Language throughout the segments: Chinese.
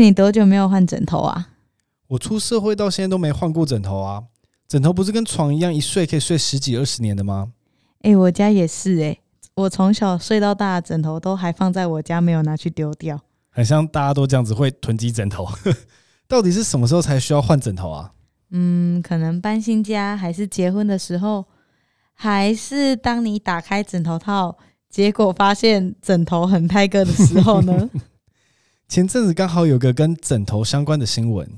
哎，你多久没有换枕头啊？我出社会到现在都没换过枕头啊。枕头不是跟床一样，一睡可以睡十几二十年的吗？哎，我家也是哎，我从小睡到大的枕头都还放在我家，没有拿去丢掉。很像大家都这样子会囤积枕头，到底是什么时候才需要换枕头啊？嗯，可能搬新家，还是结婚的时候，还是当你打开枕头套，结果发现枕头很泰个的时候呢？前阵子刚好有个跟枕头相关的新闻。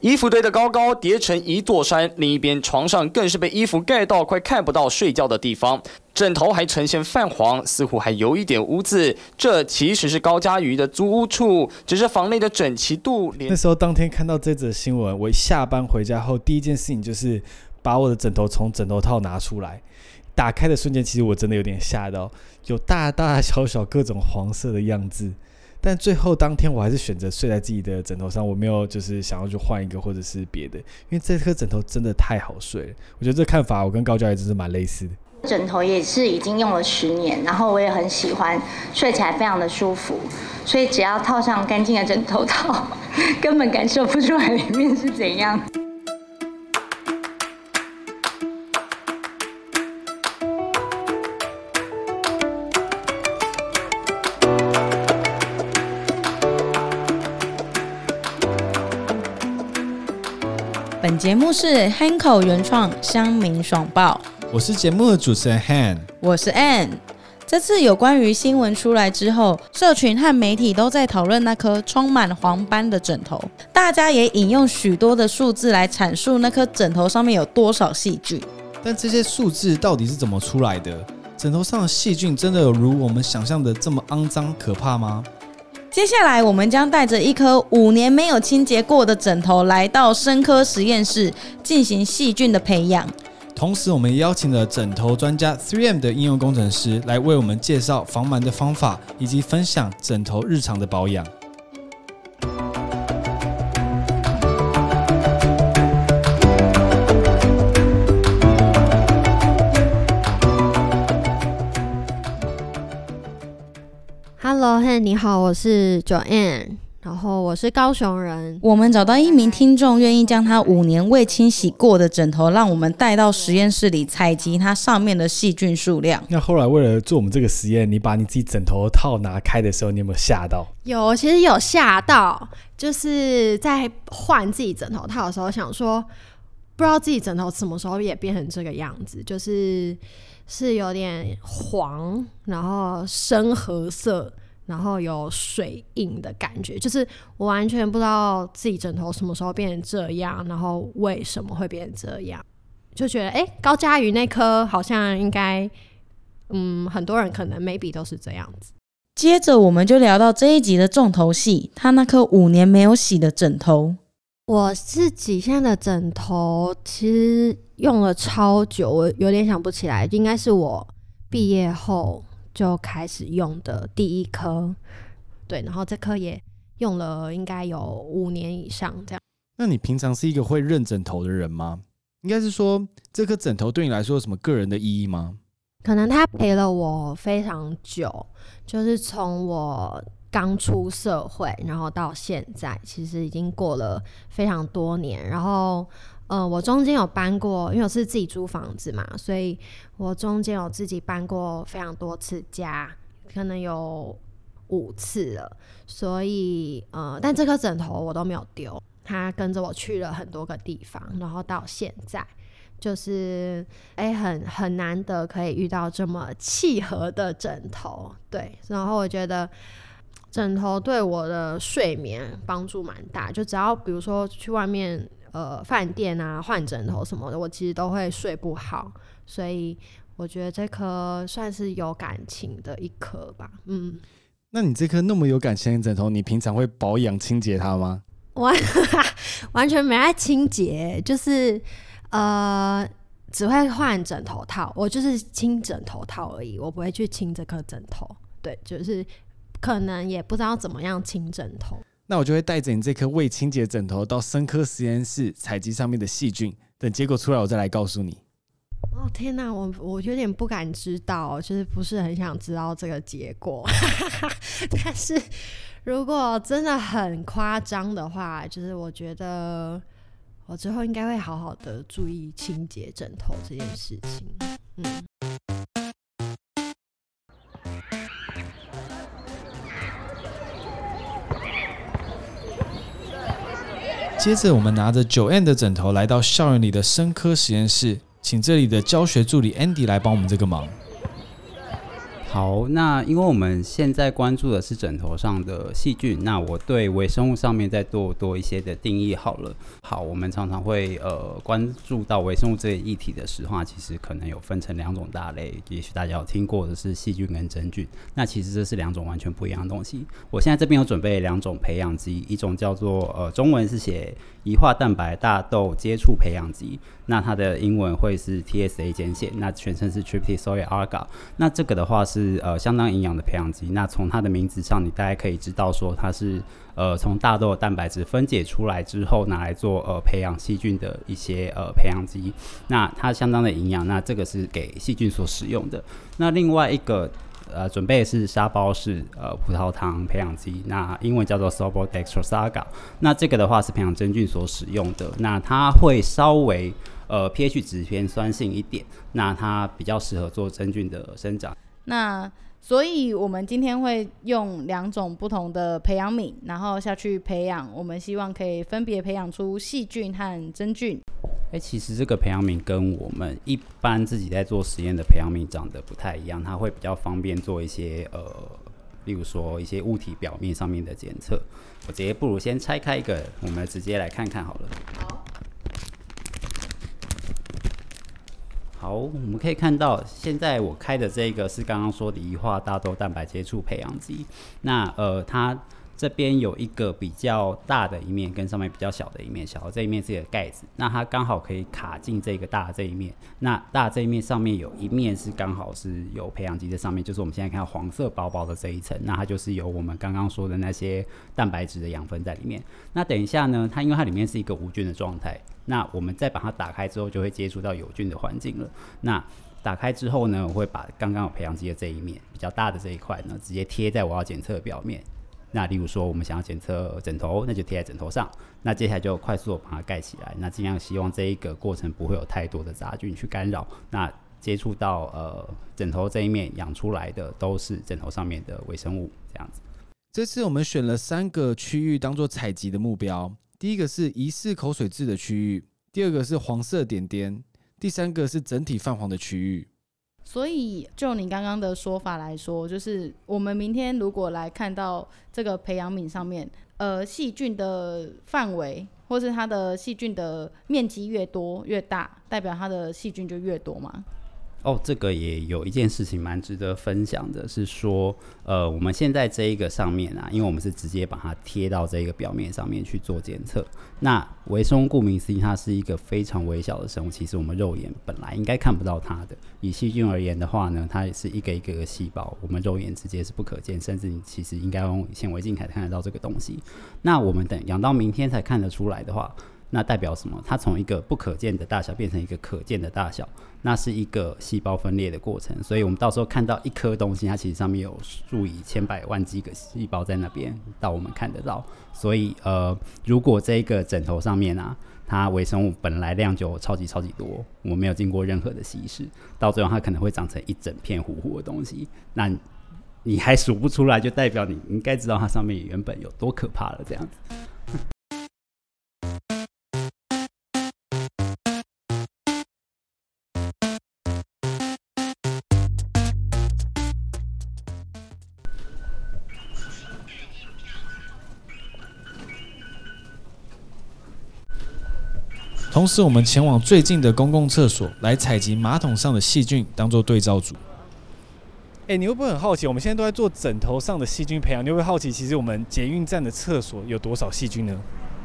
衣服堆得高高，叠成一座山。另一边床上更是被衣服盖到，快看不到睡觉的地方。枕头还呈现泛黄，似乎还有一点污渍。这其实是高佳瑜的租屋处，只是房内的整齐度。那时候当天看到这则新闻，我下班回家后第一件事情就是把我的枕头从枕头套拿出来。打开的瞬间，其实我真的有点吓到，有大大小小各种黄色的样子。但最后当天我还是选择睡在自己的枕头上，我没有就是想要去换一个或者是别的，因为这颗枕头真的太好睡了。我觉得这看法我跟高教也真是蛮类似的。枕头也是已经用了十年，然后我也很喜欢，睡起来非常的舒服，所以只要套上干净的枕头套，根本感受不出来里面是怎样。本节目是 Hanko 原创乡民爽报，我是节目的主持人 Han，我是 Ann。这次有关于新闻出来之后，社群和媒体都在讨论那颗充满黄斑的枕头，大家也引用许多的数字来阐述那颗枕头上面有多少细菌。但这些数字到底是怎么出来的？枕头上的细菌真的有如我们想象的这么肮脏可怕吗？接下来，我们将带着一颗五年没有清洁过的枕头，来到生科实验室进行细菌的培养。同时，我们邀请了枕头专家 Three M 的应用工程师来为我们介绍防螨的方法，以及分享枕头日常的保养。好，我是 Joanne，然后我是高雄人。我们找到一名听众，愿意将他五年未清洗过的枕头，让我们带到实验室里采集它上面的细菌数量。那后来为了做我们这个实验，你把你自己枕头套拿开的时候，你有没有吓到？有，其实有吓到，就是在换自己枕头套的时候，想说不知道自己枕头什么时候也变成这个样子，就是是有点黄，然后深褐色。然后有水印的感觉，就是我完全不知道自己枕头什么时候变成这样，然后为什么会变成这样，就觉得哎，高佳瑜那颗好像应该，嗯，很多人可能 maybe 都是这样子。接着我们就聊到这一集的重头戏，他那颗五年没有洗的枕头。我自己现在的枕头其实用了超久，我有点想不起来，应该是我毕业后。就开始用的第一颗，对，然后这颗也用了应该有五年以上这样。那你平常是一个会认枕头的人吗？应该是说这颗枕头对你来说有什么个人的意义吗？可能它陪了我非常久，就是从我刚出社会，然后到现在，其实已经过了非常多年，然后。呃，我中间有搬过，因为我是自己租房子嘛，所以我中间有自己搬过非常多次家，可能有五次了。所以呃，但这颗枕头我都没有丢，它跟着我去了很多个地方，然后到现在就是哎，很很难得可以遇到这么契合的枕头，对。然后我觉得枕头对我的睡眠帮助蛮大，就只要比如说去外面。呃，饭店啊，换枕头什么的，我其实都会睡不好，所以我觉得这颗算是有感情的一颗吧。嗯，那你这颗那么有感情的枕头，你平常会保养清洁它吗？完完全没爱清洁，就是呃，只会换枕头套，我就是清枕头套而已，我不会去清这颗枕头。对，就是可能也不知道怎么样清枕头。那我就会带着你这颗未清洁枕头到生科实验室采集上面的细菌，等结果出来我再来告诉你。哦，哦天哪，我我有点不敢知道，就是不是很想知道这个结果。但是如果真的很夸张的话，就是我觉得我之后应该会好好的注意清洁枕头这件事情。嗯。接着，我们拿着九 N 的枕头来到校园里的生科实验室，请这里的教学助理 Andy 来帮我们这个忙。好，那因为我们现在关注的是枕头上的细菌，那我对微生物上面再多多一些的定义好了。好，我们常常会呃关注到微生物这一议题的时候，其实可能有分成两种大类，也许大家有听过的是细菌跟真菌。那其实这是两种完全不一样的东西。我现在这边有准备两种培养基，一种叫做呃中文是写移化蛋白大豆接触培养基，那它的英文会是 TSA 简写，那全称是 Tryptosoy agar。那这个的话是呃相当营养的培养基。那从它的名字上，你大概可以知道说它是呃从大豆蛋白质分解出来之后拿来做呃培养细菌的一些呃培养基。那它相当的营养，那这个是给细菌所使用的。那另外一个呃准备的是沙包式呃葡萄糖培养基，那英文叫做 Sorbol Dextrose Agar。那这个的话是培养真菌所使用的。那它会稍微呃 pH 值偏酸性一点，那它比较适合做真菌的生长。那所以，我们今天会用两种不同的培养皿，然后下去培养。我们希望可以分别培养出细菌和真菌。哎，其实这个培养皿跟我们一般自己在做实验的培养皿长得不太一样，它会比较方便做一些呃，例如说一些物体表面上面的检测。我直接不如先拆开一个，我们直接来看看好了。好。好，我们可以看到，现在我开的这个是刚刚说的移化大豆蛋白接触培养基。那呃，它这边有一个比较大的一面，跟上面比较小的一面，小的这一面是一个盖子，那它刚好可以卡进这个大的这一面。那大这一面上面有一面是刚好是有培养基在上面，就是我们现在看到黄色薄薄的这一层，那它就是有我们刚刚说的那些蛋白质的养分在里面。那等一下呢，它因为它里面是一个无菌的状态。那我们再把它打开之后，就会接触到有菌的环境了。那打开之后呢，我会把刚刚有培养基的这一面比较大的这一块呢，直接贴在我要检测的表面。那例如说，我们想要检测枕头，那就贴在枕头上。那接下来就快速的把它盖起来。那尽量希望这一个过程不会有太多的杂菌去干扰。那接触到呃枕头这一面养出来的都是枕头上面的微生物，这样子。这次我们选了三个区域当做采集的目标。第一个是疑似口水渍的区域，第二个是黄色点点，第三个是整体泛黄的区域。所以，就你刚刚的说法来说，就是我们明天如果来看到这个培养皿上面，呃，细菌的范围或是它的细菌的面积越多越大，代表它的细菌就越多嘛？哦，这个也有一件事情蛮值得分享的，是说，呃，我们现在这一个上面啊，因为我们是直接把它贴到这个表面上面去做检测。那微生物顾名思义，它是一个非常微小的生物，其实我们肉眼本来应该看不到它的。以细菌而言的话呢，它也是一个一个的细胞，我们肉眼直接是不可见，甚至你其实应该用显微镜才看得到这个东西。那我们等养到明天才看得出来的话。那代表什么？它从一个不可见的大小变成一个可见的大小，那是一个细胞分裂的过程。所以，我们到时候看到一颗东西，它其实上面有数以千百万几个细胞在那边，到我们看得到。所以，呃，如果这个枕头上面啊，它微生物本来量就超级超级多，我没有经过任何的稀释，到最后它可能会长成一整片糊糊的东西。那你还数不出来，就代表你应该知道它上面原本有多可怕了。这样子。同时，我们前往最近的公共厕所来采集马桶上的细菌，当做对照组。哎，你会不会很好奇？我们现在都在做枕头上的细菌培养，你会不会好奇，其实我们捷运站的厕所有多少细菌呢？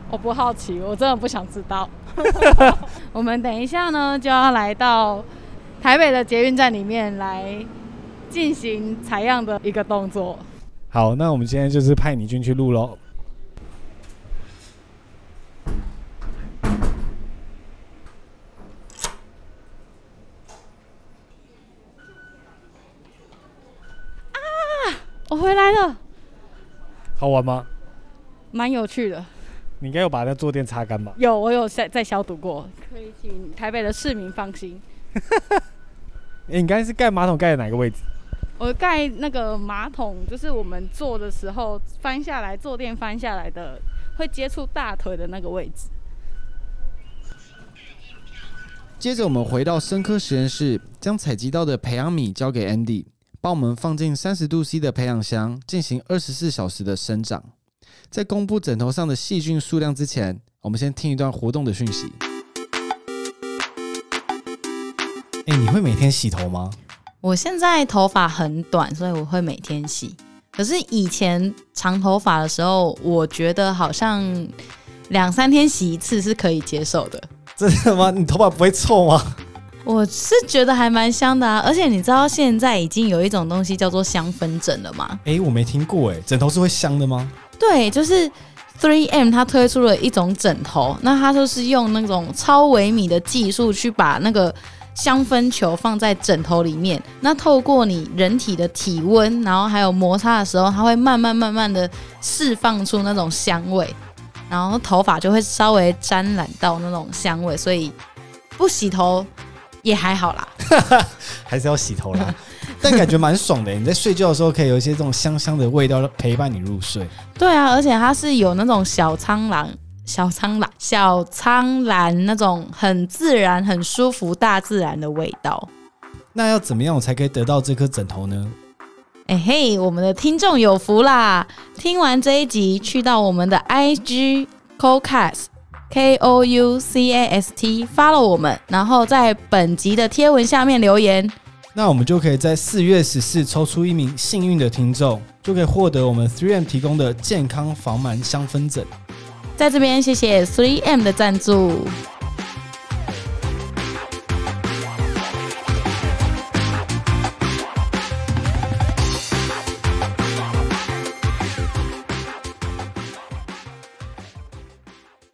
我不好奇，我真的不想知道。我们等一下呢，就要来到台北的捷运站里面来进行采样的一个动作。好，那我们今天就是派你进去录喽。回来了，好玩吗？蛮有趣的。你应该有把那坐垫擦干吧？有，我有在在消毒过，可以请台北的市民放心。哎、你刚才是盖马桶盖的哪个位置？我盖那个马桶，就是我们坐的时候翻下来，坐垫翻下来的，会接触大腿的那个位置。接着我们回到生科实验室，将采集到的培养皿交给 Andy，帮我们放进三十度 C 的培养箱，进行二十四小时的生长。在公布枕头上的细菌数量之前，我们先听一段活动的讯息。哎、你会每天洗头吗？我现在头发很短，所以我会每天洗。可是以前长头发的时候，我觉得好像两三天洗一次是可以接受的。真的吗？你头发不会臭吗？我是觉得还蛮香的啊，而且你知道现在已经有一种东西叫做香氛枕了吗？哎、我没听过哎，枕头是会香的吗？对，就是 Three M 它推出了一种枕头，那它就是用那种超微米的技术去把那个香氛球放在枕头里面，那透过你人体的体温，然后还有摩擦的时候，它会慢慢慢慢的释放出那种香味，然后头发就会稍微沾染到那种香味，所以不洗头也还好啦。还是要洗头啦？但感觉蛮爽的。你在睡觉的时候可以有一些这种香香的味道陪伴你入睡。对啊，而且它是有那种小苍兰、小苍兰、小苍兰那种很自然、很舒服、大自然的味道。那要怎么样我才可以得到这颗枕头呢？哎嘿，我们的听众有福啦！听完这一集，去到我们的 IG Cocast K O U C A S T follow 我们，然后在本集的贴文下面留言。那我们就可以在四月十四抽出一名幸运的听众，就可以获得我们 Three M 提供的健康防螨香氛枕。在这边谢谢 Three M 的赞助。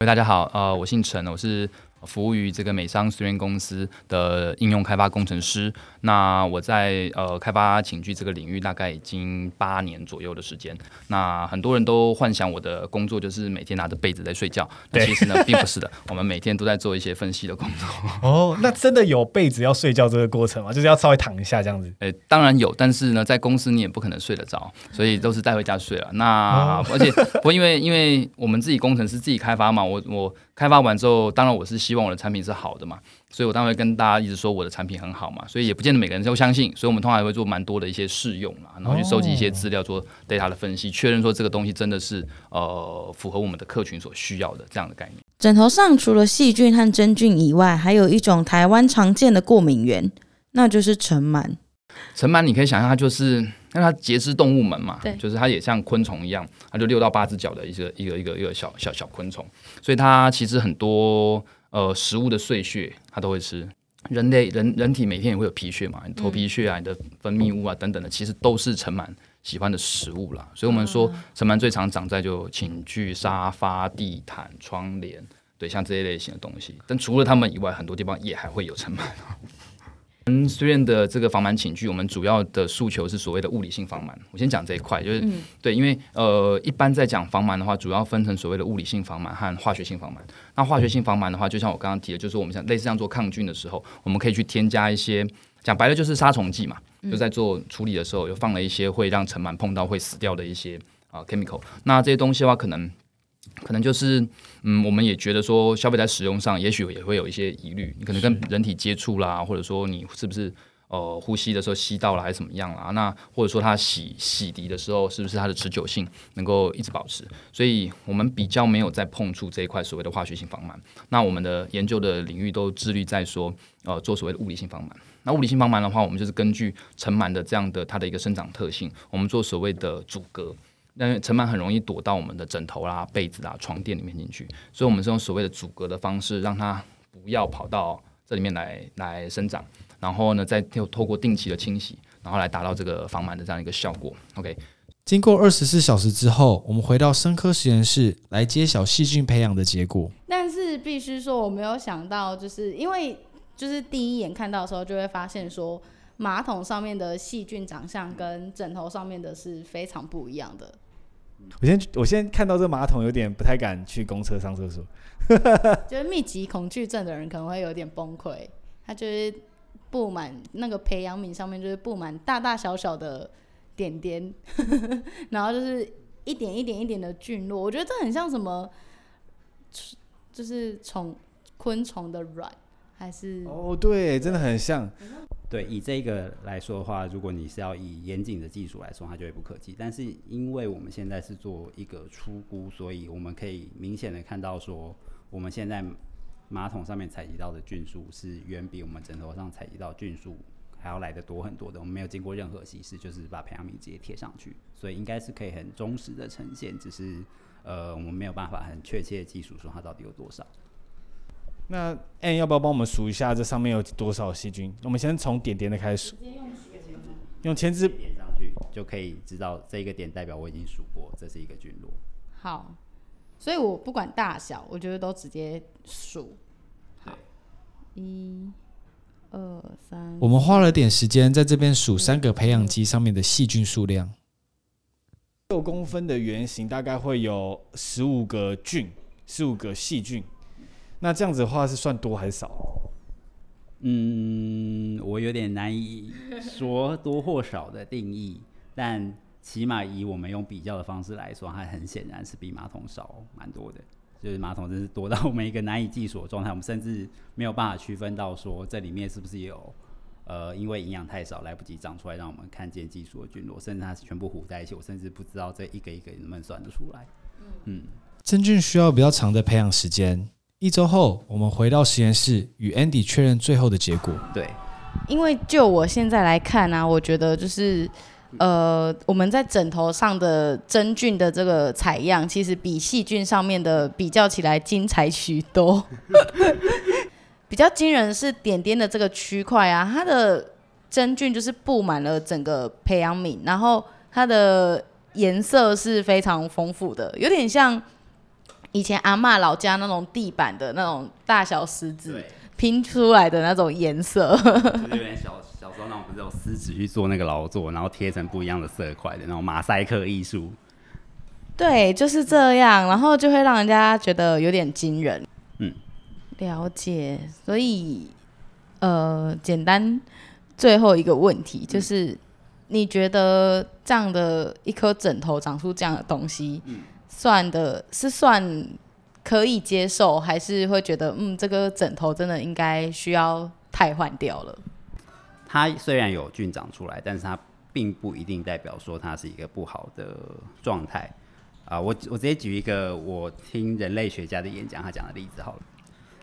大家好，呃，我姓陈，我是服务于这个美商实验公司的应用开发工程师。那我在呃开发寝具这个领域大概已经八年左右的时间。那很多人都幻想我的工作就是每天拿着被子在睡觉，但其实呢并不是的，我们每天都在做一些分析的工作。哦，那真的有被子要睡觉这个过程吗？就是要稍微躺一下这样子。诶，当然有，但是呢，在公司你也不可能睡得着，所以都是带回家睡了。那、哦而且 不过因为因为我们自己工程师自己开发嘛，我我开发完之后，当然我是希望我的产品是好的嘛，所以我当然会跟大家一直说我的产品很好嘛，所以也不见得每个人都相信，所以我们通常也会做蛮多的一些试用啦，然后去收集一些资料，做 data 的分析，确认说这个东西真的是呃符合我们的客群所需要的这样的概念。枕头上除了细菌和真菌以外，还有一种台湾常见的过敏源，那就是尘螨。尘螨你可以想象它就是，因为它节肢动物门嘛，对就是它也像昆虫一样，它就六到八只脚的一个一个一个一个小小小昆虫，所以它其实很多呃食物的碎屑它都会吃。人类人人体每天也会有皮屑嘛，你头皮屑啊、你的分泌物啊等等的，其实都是尘螨喜欢的食物啦。所以我们说尘螨最常长在就寝具、沙发、地毯、窗帘，对，像这些类型的东西。但除了它们以外，很多地方也还会有尘螨。嗯，虽然的这个防螨寝具，我们主要的诉求是所谓的物理性防螨。我先讲这一块，就是、嗯对，因为呃，一般在讲防螨的话，主要分成所谓的物理性防螨和化学性防螨。那化学性防螨的话，就像我刚刚提的，就是我们像类似像做抗菌的时候，我们可以去添加一些，讲白了就是杀虫剂嘛，就在做处理的时候，又放了一些会让尘螨碰到会死掉的一些啊、chemical。那这些东西的话，可能。可能就是，嗯，我们也觉得说，消费在使用上，也许也会有一些疑虑。你可能跟人体接触啦，或者说你是不是呃呼吸的时候吸到了，还是怎么样啦？那或者说它洗洗涤的时候，是不是它的持久性能够一直保持？所以我们比较没有在碰触这一块所谓的化学性防螨。那我们的研究的领域都致力在说，呃，做所谓的物理性防螨。那物理性防螨的话，我们就是根据尘螨的这样的它的一个生长特性，我们做所谓的阻隔。那尘螨很容易躲到我们的枕头啦、被子啦、床垫里面进去，所以我们是用所谓的阻隔的方式，让它不要跑到这里面来来生长，然后呢，再透透过定期的清洗，然后来达到这个防螨的这样一个效果。OK，经过二十四小时之后，我们回到生科实验室来揭晓细菌培养的结果。但是必须说，我没有想到，就是因为就是第一眼看到的时候，就会发现说，马桶上面的细菌长相跟枕头上面的是非常不一样的。我先我先看到这个马桶有点不太敢去公车上厕所。就是密集恐惧症的人可能会有点崩溃，他就是布满那个培养皿上面就是布满大大小小的点点，然后就是一点一点一点的菌落。我觉得这很像什么，就是虫昆虫的卵，还是哦，对，真的很像。对，以这个来说的话，如果你是要以严谨的技术来说，它就会不可及。但是因为我们现在是做一个初估，所以我们可以明显的看到说，我们现在马桶上面采集到的菌数是远比我们枕头上采集到菌数还要来的多很多的。我们没有经过任何稀释，就是把培养皿直接贴上去，所以应该是可以很忠实的呈现。只是呃，我们没有办法很确切的技术说它到底有多少。那 N 要不要帮我们数一下这上面有多少细菌？我们先从点点的开始数。用签字点上去就可以知道这一个点代表我已经数过，这是一个菌落。好，所以我不管大小，我觉得都直接数。好，一、二、三。我们花了点时间在这边数三个培养基上面的细菌数量。六公分的圆形大概会有十五个菌，十五个细菌。那这样子的话是算多还是少？嗯，我有点难以说多或少的定义，但起码以我们用比较的方式来说，它很显然是比马桶少蛮多的。就是马桶真是多到我们一个难以计数的状态，我们甚至没有办法区分到说这里面是不是有呃因为营养太少来不及长出来让我们看见技术的菌落，甚至它是全部糊在一起，我甚至不知道这一个一个能不能算得出来。嗯，真菌需要比较长的培养时间。一周后，我们回到实验室与 Andy 确认最后的结果。对，因为就我现在来看呢，我觉得就是呃，我们在枕头上的真菌的这个采样，其实比细菌上面的比较起来精彩许多。比较惊人是点点的这个区块啊，它的真菌就是布满了整个培养皿，然后它的颜色是非常丰富的，有点像。以前阿妈老家那种地板的那种大小石子拼出来的那种颜色，有点小小时候那种不是用石子去做那个劳作，然后贴成不一样的色块的那种马赛克艺术。对，就是这样，然后就会让人家觉得有点惊人。嗯，了解。所以，呃，简单最后一个问题就是，你觉得这样的一颗枕头长出这样的东西？嗯。算的是算可以接受，还是会觉得嗯，这个枕头真的应该需要汰换掉了？它虽然有菌长出来，但是它并不一定代表说它是一个不好的状态啊。我我直接举一个我听人类学家的演讲，他讲的例子好了。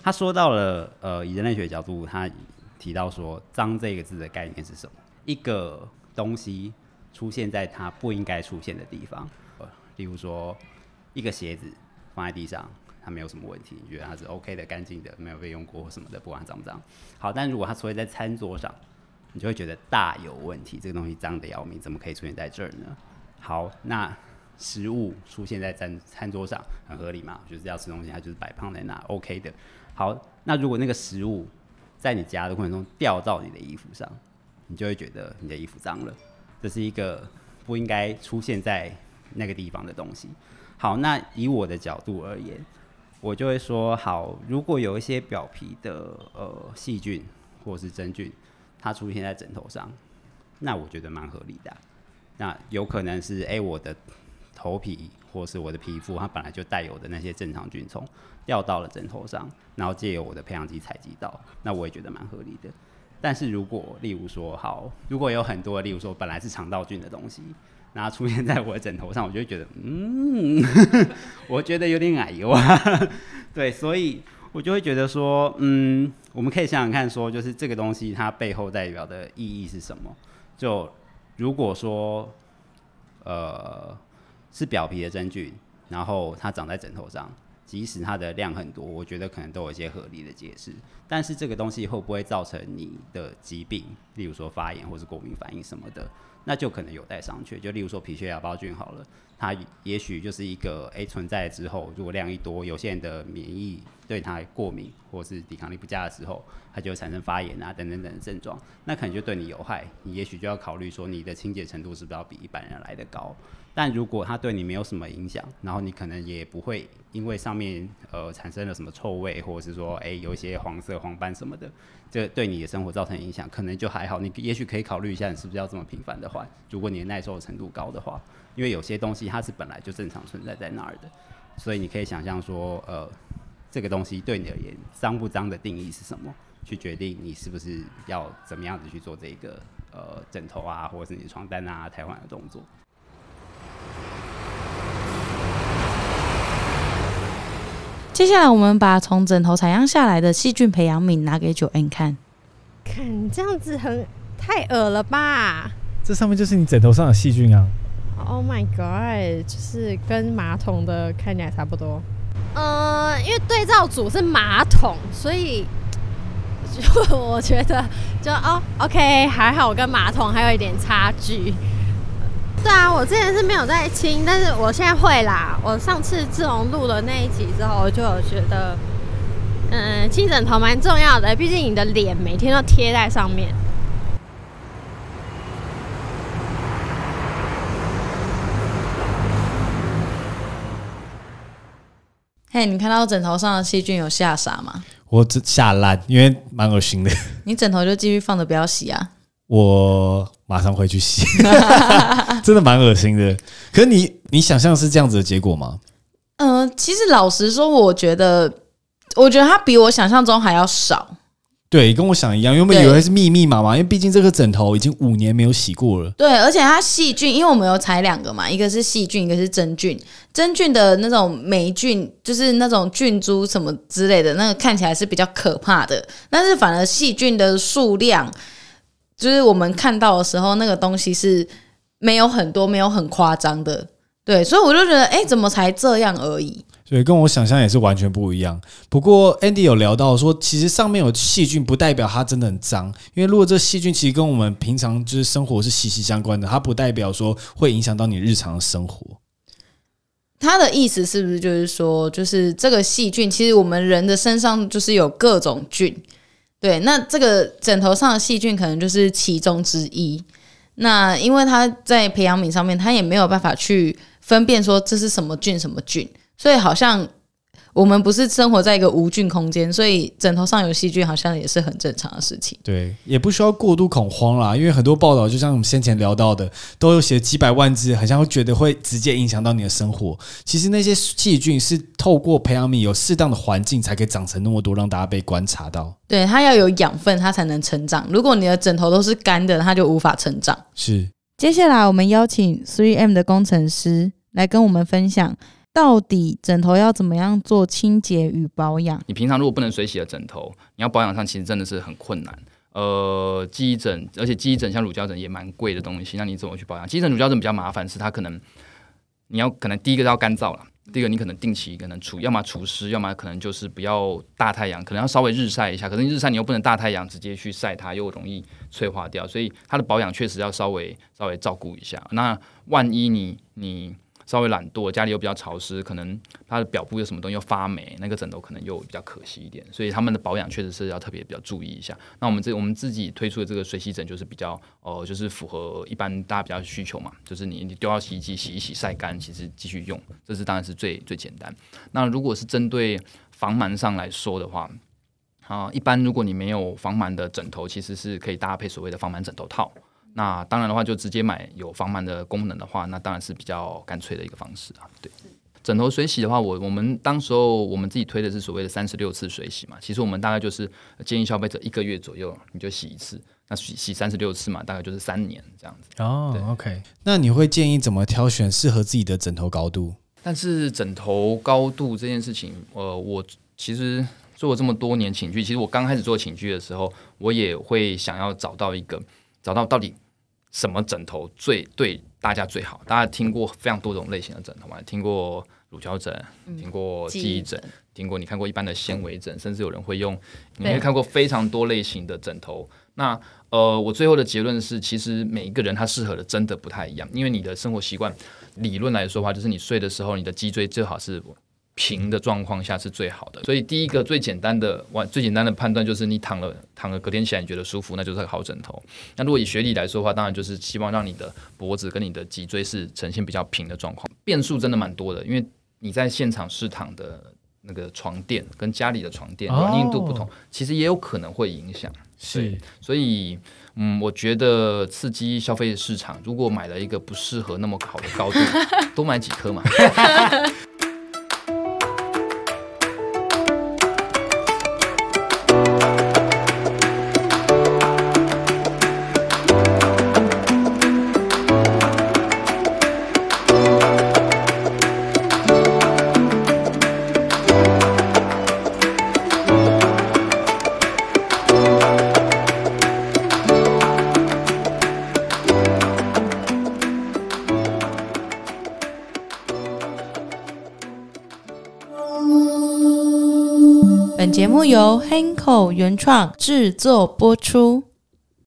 他说到了呃，以人类学角度，他提到说“脏”这个字的概念是什么？一个东西出现在它不应该出现的地方，呃，例如说。一个鞋子放在地上，它没有什么问题，你觉得它是 OK 的、干净的，没有被用过或什么的，不管它脏不脏。好，但如果它出现在餐桌上，你就会觉得大有问题，这个东西脏的要命，怎么可以出现在这儿呢？好，那食物出现在餐餐桌上很合理嘛？就是要吃东西，它就是摆放在那，OK 的。好，那如果那个食物在你夹的过程中掉到你的衣服上，你就会觉得你的衣服脏了，这是一个不应该出现在那个地方的东西。好，那以我的角度而言，我就会说，好，如果有一些表皮的呃细菌或是真菌，它出现在枕头上，那我觉得蛮合理的。那有可能是，哎，我的头皮或是我的皮肤，它本来就带有的那些正常菌虫掉到了枕头上，然后借由我的培养基采集到，那我也觉得蛮合理的。但是如果例如说，好，如果有很多，例如说本来是肠道菌的东西。然后出现在我的枕头上，我就会觉得，嗯，我觉得有点矮油啊。对，所以我就会觉得说，嗯，我们可以想想看，说就是这个东西它背后代表的意义是什么？就如果说，呃，是表皮的真菌，然后它长在枕头上，即使它的量很多，我觉得可能都有一些合理的解释。但是这个东西会不会造成你的疾病，例如说发炎或是过敏反应什么的？那就可能有待商榷。就例如说皮屑芽孢菌好了，它也许就是一个诶存在之后，如果量一多，有些人的免疫对它过敏或是抵抗力不佳的时候，它就产生发炎啊等等等的症状，那可能就对你有害，你也许就要考虑说你的清洁程度是不是要比一般人来的高。但如果它对你没有什么影响，然后你可能也不会因为上面呃产生了什么臭味，或者是说哎、有一些黄色黄斑什么的，这对你的生活造成影响，可能就还好。你也许可以考虑一下，你是不是要这么频繁的换？如果你的耐受程度高的话，因为有些东西它是本来就正常存在在那儿的，所以你可以想象说，呃，这个东西对你而言脏不脏的定义是什么，去决定你是不是要怎么样子去做这个呃枕头啊，或者是你的床单啊汰换的动作。接下来我们把从枕头采样下来的细菌培养皿拿给九 N 看，看这样子很太恶了吧这上面就是你枕头上的细菌啊。！Oh my god，就是跟马桶的看起来差不多。呃，因为对照组是马桶，所以就 我觉得就哦，OK，还好，我跟马桶还有一点差距。对啊，我之前是没有在清，但是我现在会啦。我上次自从录了那一集之后，我就有觉得，嗯，清枕头蛮重要的，毕竟你的脸每天都贴在上面。嘿，你看到枕头上的细菌有吓傻吗？我只吓烂，因为蛮恶心的。你枕头就继续放着不要洗啊。我马上回去洗，真的蛮恶心的。可是你你想象是这样子的结果吗？嗯、其实老实说，我觉得，我觉得它比我想象中还要少。对，跟我想一样，原本对以为是密密麻麻，因为毕竟这个枕头已经五年没有洗过了。对，而且它细菌，因为我们有采两个嘛，一个是细菌，一个是真菌。真菌的那种霉菌，就是那种菌株什么之类的，那个看起来是比较可怕的。但是反而细菌的数量，就是我们看到的时候，那个东西是没有很多，没有很夸张的。对，所以我就觉得，哎，怎么才这样而已？所以跟我想象也是完全不一样。不过 Andy 有聊到说，其实上面有细菌不代表它真的很脏，因为如果这细菌其实跟我们平常就是生活是息息相关的，它不代表说会影响到你日常的生活。他的意思是不是就是说，就是这个细菌，其实我们人的身上就是有各种菌，对，那这个枕头上的细菌可能就是其中之一。那因为它在培养皿上面，它也没有办法去分辨说这是什么菌什么菌，所以好像我们不是生活在一个无菌空间，所以枕头上有细菌好像也是很正常的事情。对，也不需要过度恐慌啦，因为很多报道，就像我们先前聊到的，都有写几百万字，好像会觉得会直接影响到你的生活。其实那些细菌是透过培养皿有适当的环境，才可以长成那么多，让大家被观察到。对，它要有养分，它才能成长。如果你的枕头都是干的，它就无法成长。是，接下来我们邀请 Three M 的工程师来跟我们分享，到底枕头要怎么样做清洁与保养。你平常如果不能水洗的枕头，你要保养上其实真的是很困难。呃，记忆枕，而且记忆枕像乳胶枕也蛮贵的东西，那你怎么去保养？记忆枕、乳胶枕比较麻烦，是它可能你要可能第一个要干燥了，第一个你可能定期可能除，要么除湿，要么可能就是不要大太阳，可能要稍微日晒一下。可是你日晒你又不能大太阳直接去晒它，又容易脆化掉，所以它的保养确实要稍微稍微照顾一下。那万一你你稍微懒惰，家里又比较潮湿，可能它的表布有什么东西又发霉，那个枕头可能又比较可惜一点，所以他们的保养确实是要特别比较注意一下。那我们这我们自己推出的这个水洗枕就是比较呃，就是符合一般大家比较需求嘛，就是你你丢到洗衣机洗一洗晒干，其实继续用，这是当然是最最简单。那如果是针对防螨上来说的话，啊，一般如果你没有防螨的枕头，其实是可以搭配所谓的防螨枕头套。那当然的话，就直接买有防螨的功能的话，那当然是比较干脆的一个方式啊。对，枕头水洗的话，我我们当时候我们自己推的是所谓的三十六次水洗嘛。其实我们大概就是建议消费者一个月左右你就洗一次，那洗洗三十六次嘛，大概就是三年这样子。哦对，OK。那你会建议怎么挑选适合自己的枕头高度？但是枕头高度这件事情，呃，我其实做了这么多年寝具，其实我刚开始做寝具的时候，我也会想要找到一个，找到到底什么枕头最对大家最好。大家听过非常多种类型的枕头嘛？听过乳胶枕，听过记忆枕，听过你看过一般的纤维枕，甚至有人会用，你会看过非常多类型的枕头。那呃，我最后的结论是，其实每一个人他适合的真的不太一样，因为你的生活习惯，理论来说的话，就是你睡的时候，你的脊椎最好是平的状况下是最好的。所以第一个最简单的完最简单的判断就是你躺了躺了隔天起来你觉得舒服，那就是个好枕头。那如果以学理来说的话，当然就是希望让你的脖子跟你的脊椎是呈现比较平的状况。变数真的蛮多的，因为你在现场试躺的那个床垫跟家里的床垫哦软硬度不同，其实也有可能会影响。是所以，嗯，我觉得刺激消费市场，如果买了一个不适合那么好的高度，多买几颗嘛。由 Hanco 原创制作播出。